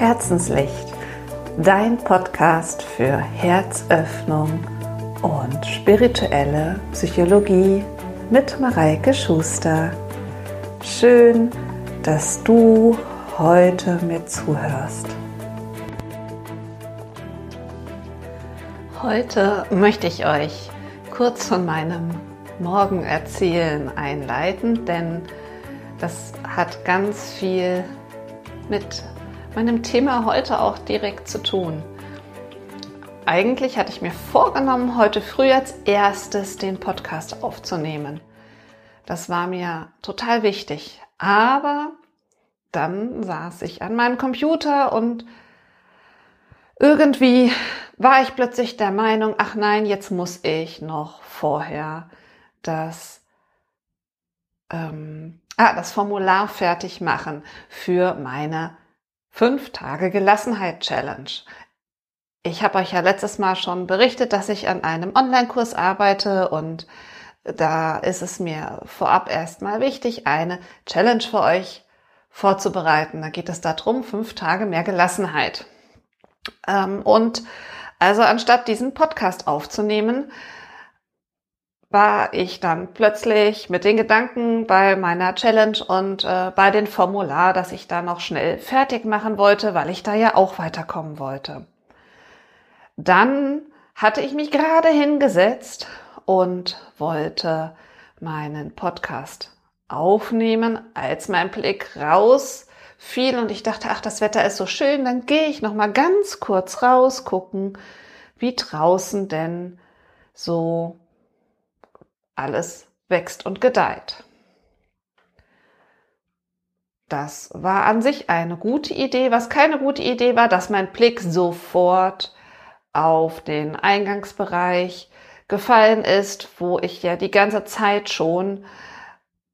Herzenslicht, dein Podcast für Herzöffnung und spirituelle Psychologie mit Mareike Schuster. Schön, dass du heute mir zuhörst. Heute möchte ich euch kurz von meinem Morgen erzählen einleiten, denn das hat ganz viel mit meinem Thema heute auch direkt zu tun. Eigentlich hatte ich mir vorgenommen, heute früh als erstes den Podcast aufzunehmen. Das war mir total wichtig. Aber dann saß ich an meinem Computer und irgendwie war ich plötzlich der Meinung, ach nein, jetzt muss ich noch vorher das, ähm, ah, das Formular fertig machen für meine Fünf Tage Gelassenheit Challenge. Ich habe euch ja letztes Mal schon berichtet, dass ich an einem Online-Kurs arbeite und da ist es mir vorab erstmal wichtig, eine Challenge für euch vorzubereiten. Da geht es darum, fünf Tage mehr Gelassenheit. Ähm, und also anstatt diesen Podcast aufzunehmen, war ich dann plötzlich mit den Gedanken bei meiner Challenge und äh, bei dem Formular, dass ich da noch schnell fertig machen wollte, weil ich da ja auch weiterkommen wollte. Dann hatte ich mich gerade hingesetzt und wollte meinen Podcast aufnehmen, als mein Blick raus fiel und ich dachte, ach, das Wetter ist so schön, dann gehe ich noch mal ganz kurz raus gucken, wie draußen denn so alles wächst und gedeiht. Das war an sich eine gute Idee. Was keine gute Idee war, dass mein Blick sofort auf den Eingangsbereich gefallen ist, wo ich ja die ganze Zeit schon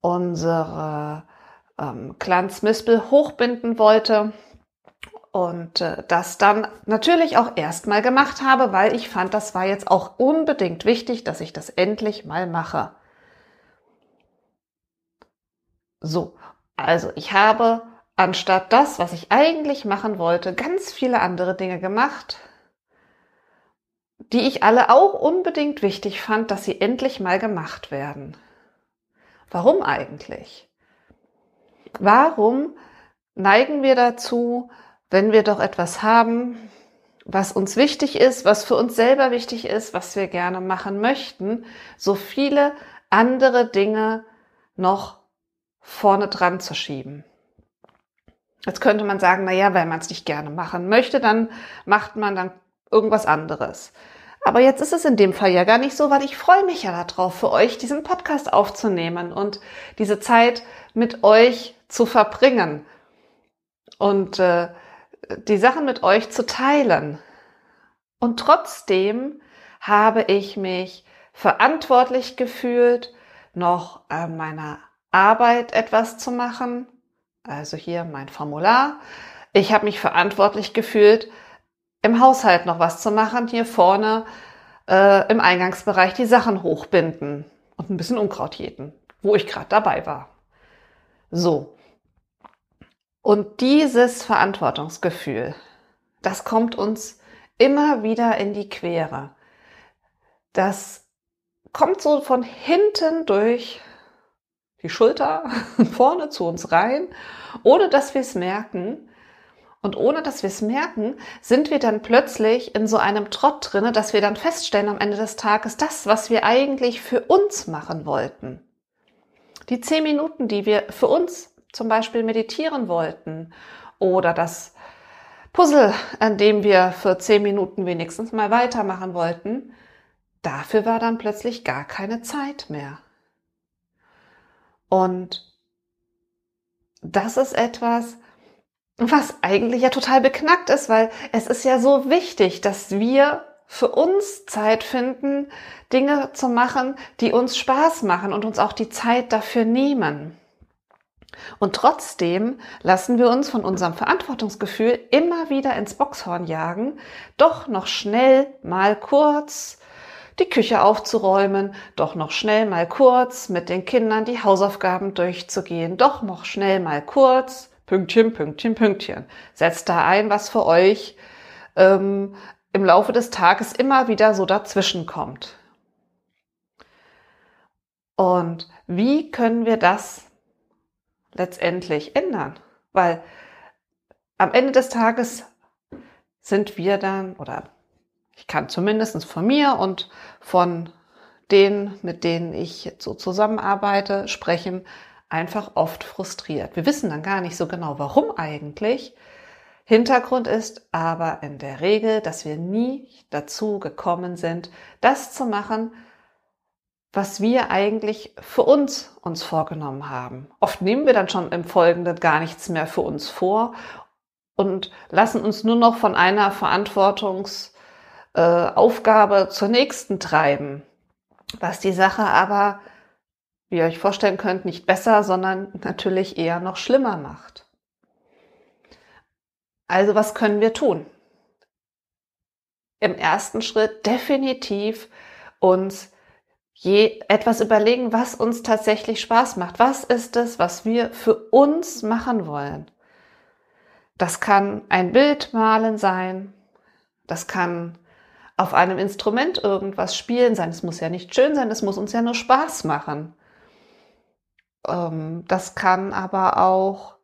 unsere ähm, Glanzmispel hochbinden wollte und äh, das dann natürlich auch erstmal gemacht habe, weil ich fand, das war jetzt auch unbedingt wichtig, dass ich das endlich mal mache. So, also ich habe anstatt das, was ich eigentlich machen wollte, ganz viele andere Dinge gemacht, die ich alle auch unbedingt wichtig fand, dass sie endlich mal gemacht werden. Warum eigentlich? Warum neigen wir dazu, wenn wir doch etwas haben, was uns wichtig ist, was für uns selber wichtig ist, was wir gerne machen möchten, so viele andere Dinge noch vorne dran zu schieben. Jetzt könnte man sagen, na ja, wenn man es nicht gerne machen möchte, dann macht man dann irgendwas anderes. Aber jetzt ist es in dem Fall ja gar nicht so, weil ich freue mich ja darauf, für euch diesen Podcast aufzunehmen und diese Zeit mit euch zu verbringen. Und äh, die Sachen mit euch zu teilen. Und trotzdem habe ich mich verantwortlich gefühlt, noch an meiner Arbeit etwas zu machen. Also hier mein Formular. Ich habe mich verantwortlich gefühlt, im Haushalt noch was zu machen. Hier vorne äh, im Eingangsbereich die Sachen hochbinden und ein bisschen Unkraut jäten, wo ich gerade dabei war. So, und dieses Verantwortungsgefühl, das kommt uns immer wieder in die Quere. Das kommt so von hinten durch die Schulter vorne zu uns rein, ohne dass wir es merken. Und ohne dass wir es merken, sind wir dann plötzlich in so einem Trott drinne, dass wir dann feststellen am Ende des Tages, das, was wir eigentlich für uns machen wollten. Die zehn Minuten, die wir für uns zum Beispiel meditieren wollten oder das Puzzle, an dem wir für zehn Minuten wenigstens mal weitermachen wollten, dafür war dann plötzlich gar keine Zeit mehr. Und das ist etwas, was eigentlich ja total beknackt ist, weil es ist ja so wichtig, dass wir für uns Zeit finden, Dinge zu machen, die uns Spaß machen und uns auch die Zeit dafür nehmen. Und trotzdem lassen wir uns von unserem Verantwortungsgefühl immer wieder ins Boxhorn jagen, doch noch schnell mal kurz die Küche aufzuräumen, doch noch schnell mal kurz mit den Kindern die Hausaufgaben durchzugehen, doch noch schnell mal kurz Pünktchen, Pünktchen, Pünktchen. Setzt da ein, was für euch ähm, im Laufe des Tages immer wieder so dazwischen kommt. Und wie können wir das letztendlich ändern? Weil am Ende des Tages sind wir dann, oder ich kann zumindest von mir und von denen, mit denen ich so zusammenarbeite, sprechen, einfach oft frustriert. Wir wissen dann gar nicht so genau, warum eigentlich. Hintergrund ist aber in der Regel, dass wir nie dazu gekommen sind, das zu machen, was wir eigentlich für uns uns vorgenommen haben. Oft nehmen wir dann schon im Folgenden gar nichts mehr für uns vor und lassen uns nur noch von einer Verantwortungsaufgabe äh, zur nächsten treiben, was die Sache aber, wie ihr euch vorstellen könnt, nicht besser, sondern natürlich eher noch schlimmer macht. Also was können wir tun? Im ersten Schritt definitiv uns je etwas überlegen, was uns tatsächlich Spaß macht. Was ist es, was wir für uns machen wollen? Das kann ein Bild malen sein. Das kann auf einem Instrument irgendwas spielen sein. Es muss ja nicht schön sein, es muss uns ja nur Spaß machen. Ähm, das kann aber auch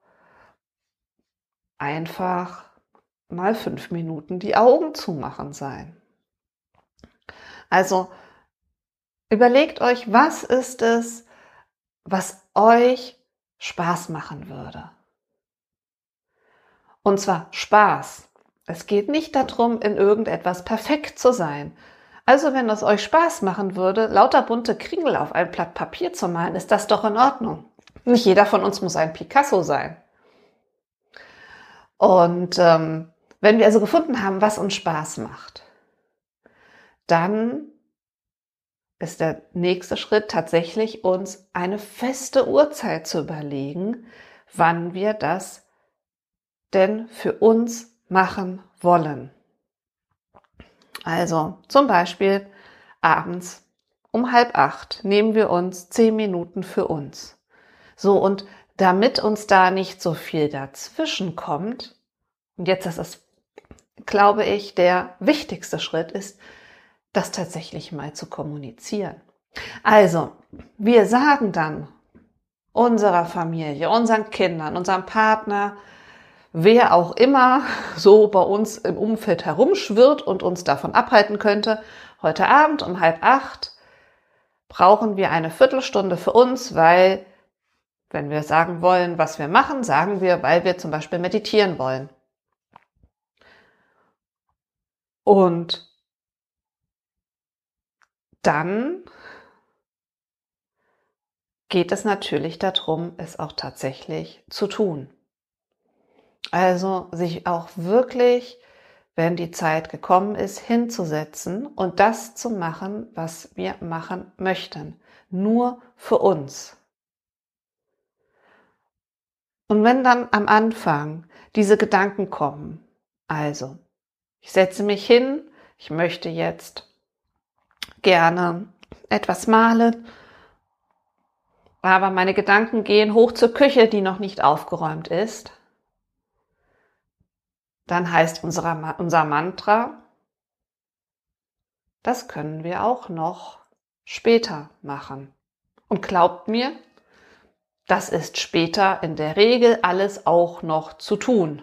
einfach mal fünf Minuten die Augen zumachen sein. Also Überlegt euch, was ist es, was euch Spaß machen würde. Und zwar Spaß. Es geht nicht darum, in irgendetwas perfekt zu sein. Also wenn es euch Spaß machen würde, lauter bunte Kringel auf ein Blatt Papier zu malen, ist das doch in Ordnung. Nicht jeder von uns muss ein Picasso sein. Und ähm, wenn wir also gefunden haben, was uns Spaß macht, dann ist der nächste Schritt tatsächlich uns eine feste Uhrzeit zu überlegen, wann wir das denn für uns machen wollen. Also zum Beispiel abends um halb acht nehmen wir uns zehn Minuten für uns. So und damit uns da nicht so viel dazwischen kommt, und jetzt ist es, glaube ich, der wichtigste Schritt ist, das tatsächlich mal zu kommunizieren. Also, wir sagen dann unserer Familie, unseren Kindern, unserem Partner, wer auch immer so bei uns im Umfeld herumschwirrt und uns davon abhalten könnte, heute Abend um halb acht brauchen wir eine Viertelstunde für uns, weil wenn wir sagen wollen, was wir machen, sagen wir, weil wir zum Beispiel meditieren wollen. Und dann geht es natürlich darum, es auch tatsächlich zu tun. Also sich auch wirklich, wenn die Zeit gekommen ist, hinzusetzen und das zu machen, was wir machen möchten. Nur für uns. Und wenn dann am Anfang diese Gedanken kommen, also ich setze mich hin, ich möchte jetzt gerne etwas malen, aber meine Gedanken gehen hoch zur Küche, die noch nicht aufgeräumt ist. Dann heißt unser, unser Mantra, das können wir auch noch später machen. Und glaubt mir, das ist später in der Regel alles auch noch zu tun.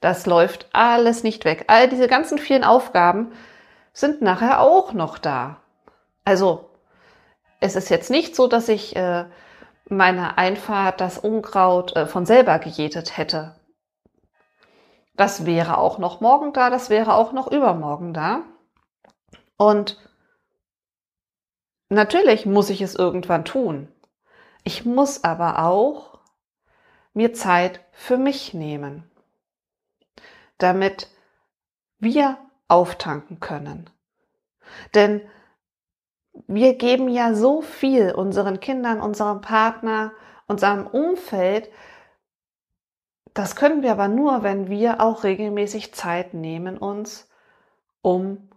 Das läuft alles nicht weg. All diese ganzen vielen Aufgaben, sind nachher auch noch da. Also es ist jetzt nicht so, dass ich äh, meine Einfahrt das Unkraut äh, von selber gejätet hätte. Das wäre auch noch morgen da, das wäre auch noch übermorgen da. Und natürlich muss ich es irgendwann tun. Ich muss aber auch mir Zeit für mich nehmen, damit wir auftanken können. Denn wir geben ja so viel unseren Kindern, unserem Partner, unserem Umfeld. Das können wir aber nur, wenn wir auch regelmäßig Zeit nehmen uns, um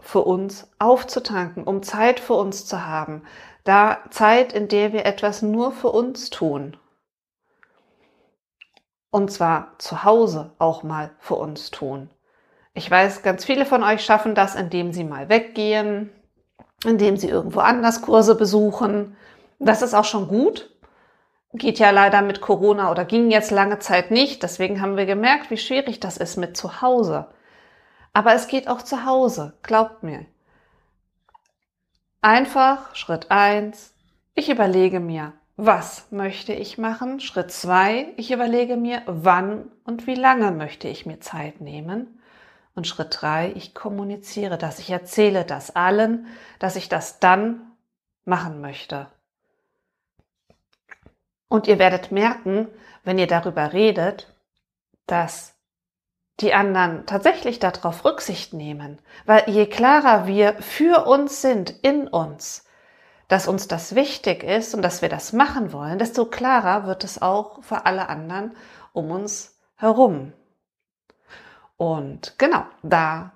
für uns aufzutanken, um Zeit für uns zu haben. Da Zeit, in der wir etwas nur für uns tun. und zwar zu Hause auch mal für uns tun. Ich weiß, ganz viele von euch schaffen das, indem sie mal weggehen, indem sie irgendwo anders Kurse besuchen. Das ist auch schon gut. Geht ja leider mit Corona oder ging jetzt lange Zeit nicht. Deswegen haben wir gemerkt, wie schwierig das ist mit zu Hause. Aber es geht auch zu Hause, glaubt mir. Einfach Schritt eins: Ich überlege mir, was möchte ich machen? Schritt zwei: Ich überlege mir, wann und wie lange möchte ich mir Zeit nehmen? Und Schritt drei, ich kommuniziere das, ich erzähle das allen, dass ich das dann machen möchte. Und ihr werdet merken, wenn ihr darüber redet, dass die anderen tatsächlich darauf Rücksicht nehmen. Weil je klarer wir für uns sind, in uns, dass uns das wichtig ist und dass wir das machen wollen, desto klarer wird es auch für alle anderen um uns herum. Und genau, da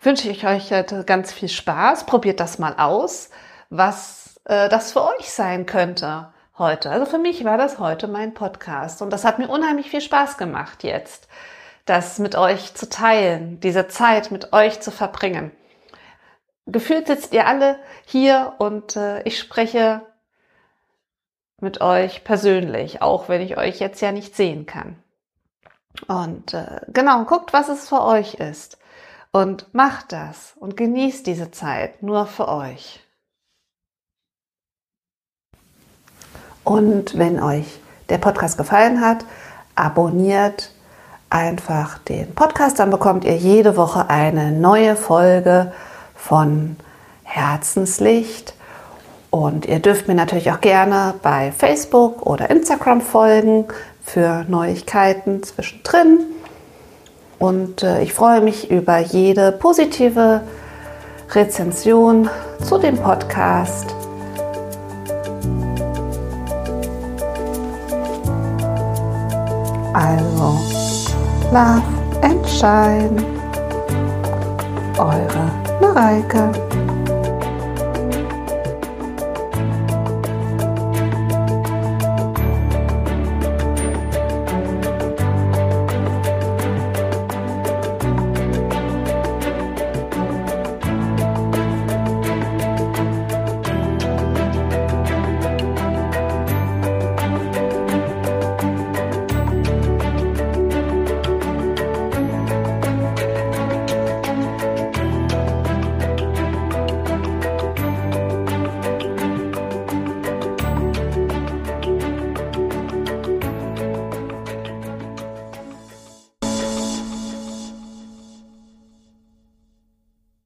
wünsche ich euch heute ganz viel Spaß. Probiert das mal aus, was äh, das für euch sein könnte heute. Also für mich war das heute mein Podcast und das hat mir unheimlich viel Spaß gemacht jetzt, das mit euch zu teilen, diese Zeit mit euch zu verbringen. Gefühlt sitzt ihr alle hier und äh, ich spreche mit euch persönlich, auch wenn ich euch jetzt ja nicht sehen kann. Und äh, genau, guckt, was es für euch ist. Und macht das und genießt diese Zeit nur für euch. Und wenn euch der Podcast gefallen hat, abonniert einfach den Podcast, dann bekommt ihr jede Woche eine neue Folge von Herzenslicht. Und ihr dürft mir natürlich auch gerne bei Facebook oder Instagram folgen für Neuigkeiten zwischendrin. Und äh, ich freue mich über jede positive Rezension zu dem Podcast. Also, Love and Shine. Eure Mareike.